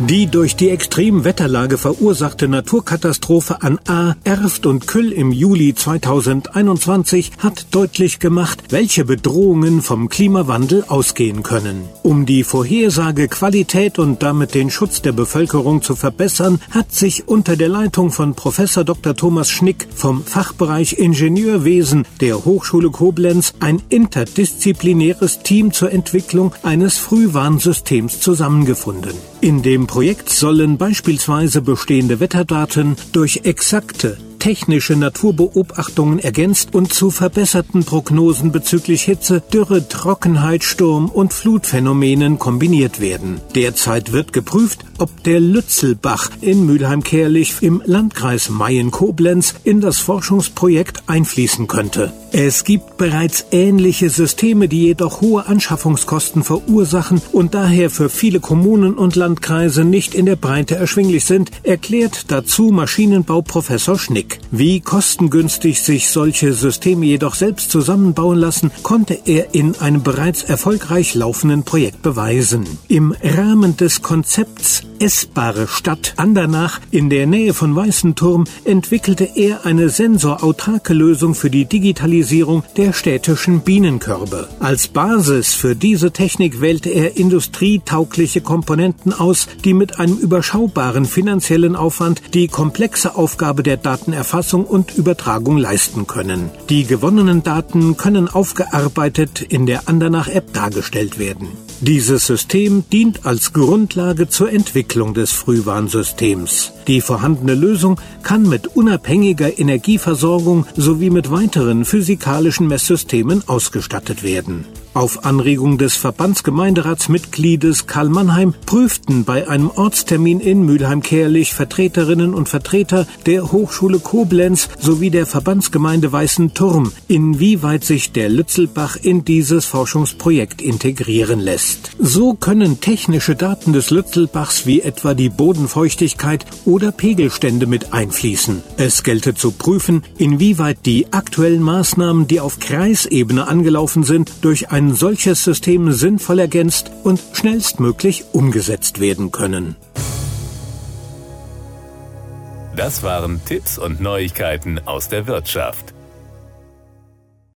Die durch die Extremwetterlage verursachte Naturkatastrophe an A, Erft und Küll im Juli 2021 hat deutlich gemacht, welche Bedrohungen vom Klimawandel ausgehen können. Um die Vorhersagequalität und damit den Schutz der Bevölkerung zu verbessern, hat sich unter der Leitung von Professor Dr. Thomas Schnick vom Fachbereich Ingenieurwesen der Hochschule Koblenz ein interdisziplinäres Team zur Entwicklung eines Frühwarnsystems zusammengefunden. In dem Projekt sollen beispielsweise bestehende Wetterdaten durch exakte technische Naturbeobachtungen ergänzt und zu verbesserten Prognosen bezüglich Hitze, Dürre, Trockenheit, Sturm und Flutphänomenen kombiniert werden. Derzeit wird geprüft, ob der Lützelbach in Mülheim-Kerlich im Landkreis Mayen-Koblenz in das Forschungsprojekt einfließen könnte. Es gibt bereits ähnliche Systeme, die jedoch hohe Anschaffungskosten verursachen und daher für viele Kommunen und Landkreise nicht in der Breite erschwinglich sind, erklärt dazu Maschinenbauprofessor Schnick. Wie kostengünstig sich solche Systeme jedoch selbst zusammenbauen lassen, konnte er in einem bereits erfolgreich laufenden Projekt beweisen. Im Rahmen des Konzepts Essbare Stadt Andernach in der Nähe von Weißenturm entwickelte er eine sensorautarke Lösung für die Digitalisierung der städtischen Bienenkörbe. Als Basis für diese Technik wählte er industrietaugliche Komponenten aus, die mit einem überschaubaren finanziellen Aufwand die komplexe Aufgabe der Datenerfassung Erfassung und Übertragung leisten können. Die gewonnenen Daten können aufgearbeitet in der Andernach-App dargestellt werden. Dieses System dient als Grundlage zur Entwicklung des Frühwarnsystems. Die vorhandene Lösung kann mit unabhängiger Energieversorgung sowie mit weiteren physikalischen Messsystemen ausgestattet werden. Auf Anregung des Verbandsgemeinderatsmitgliedes Karl Mannheim prüften bei einem Ortstermin in Mülheim-Kerlich Vertreterinnen und Vertreter der Hochschule Koblenz sowie der Verbandsgemeinde Weißen Turm, inwieweit sich der Lützelbach in dieses Forschungsprojekt integrieren lässt. So können technische Daten des Lützelbachs wie etwa die Bodenfeuchtigkeit oder Pegelstände mit einfließen. Es gelte zu prüfen, inwieweit die aktuellen Maßnahmen, die auf Kreisebene angelaufen sind, durch ein ein solches System sinnvoll ergänzt und schnellstmöglich umgesetzt werden können. Das waren Tipps und Neuigkeiten aus der Wirtschaft.